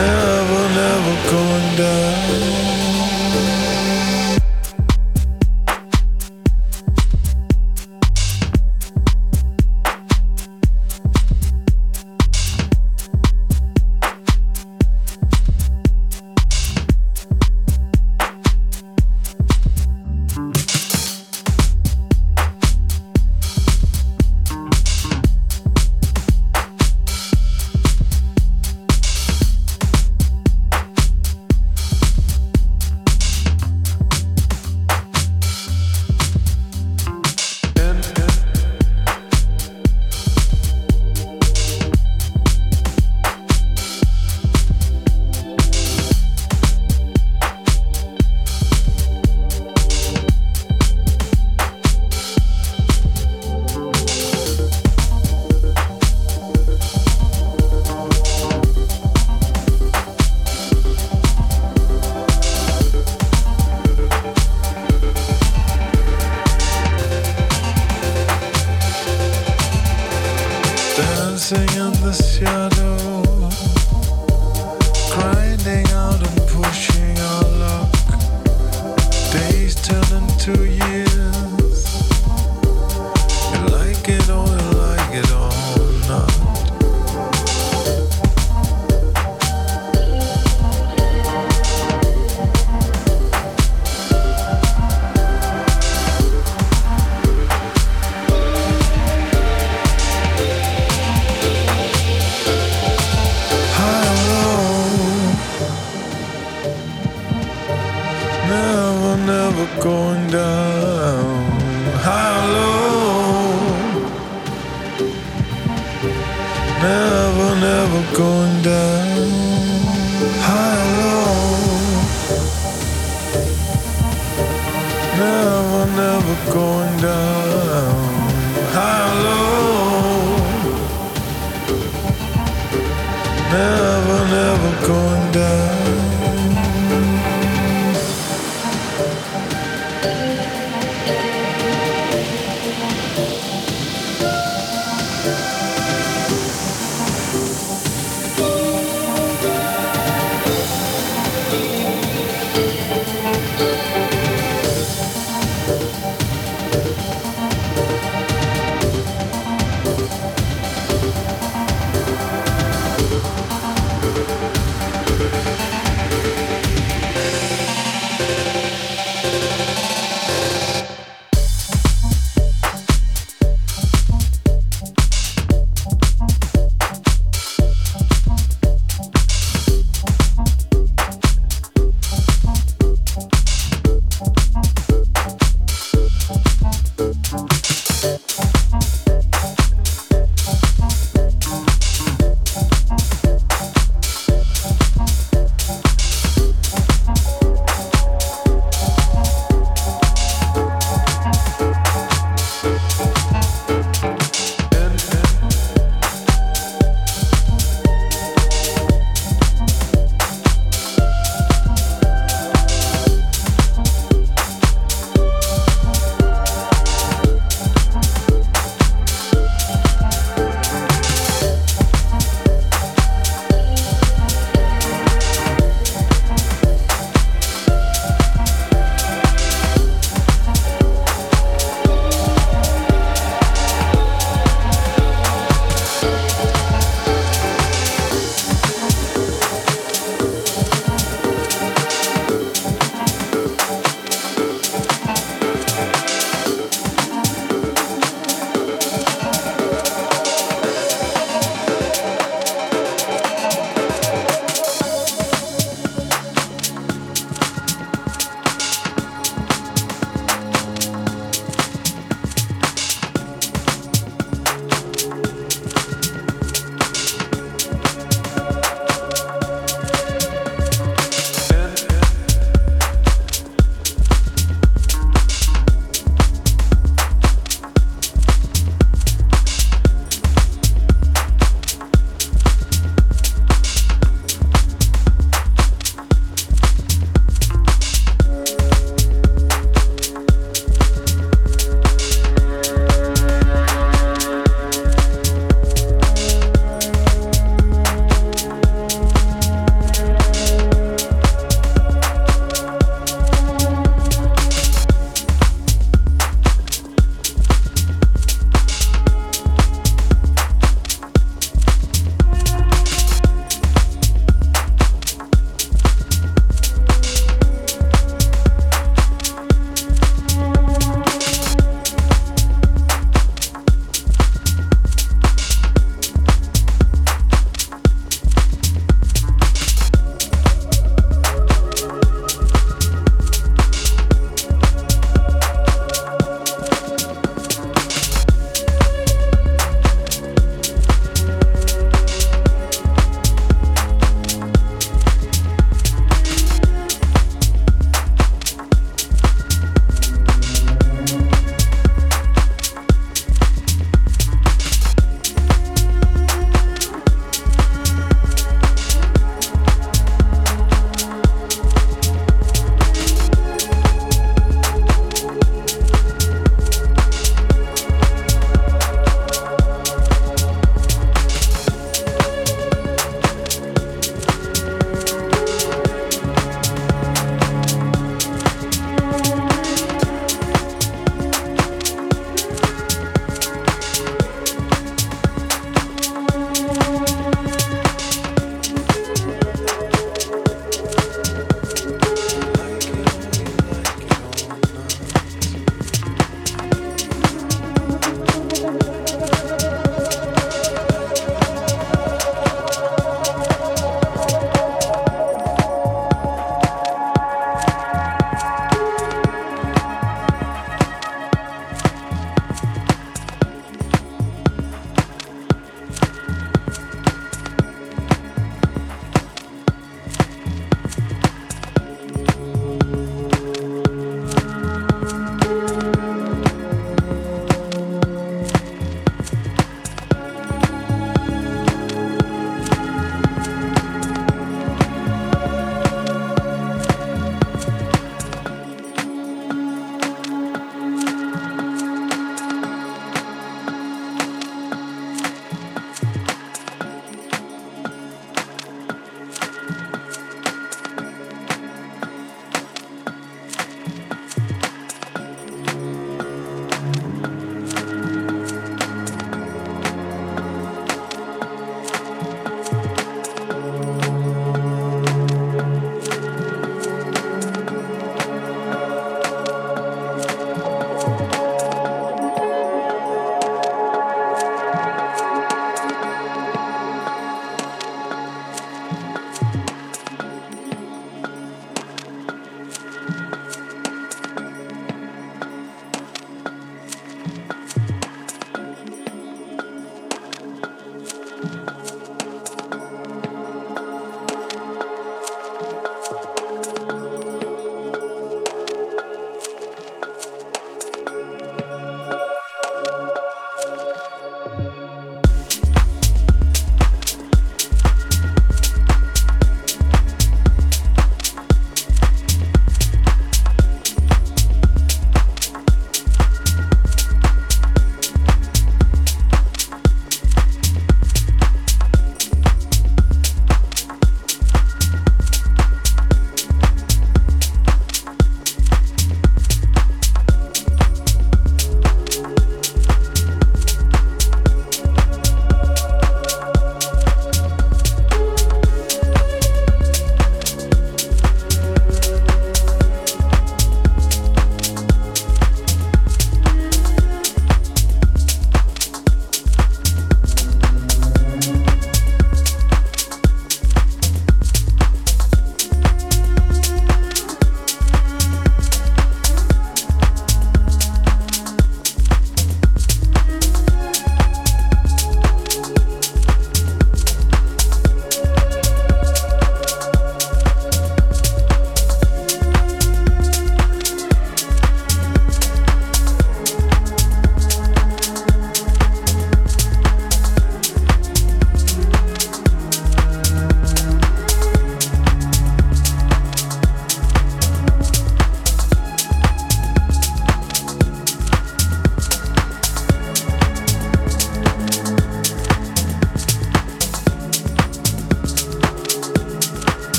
never, never going down.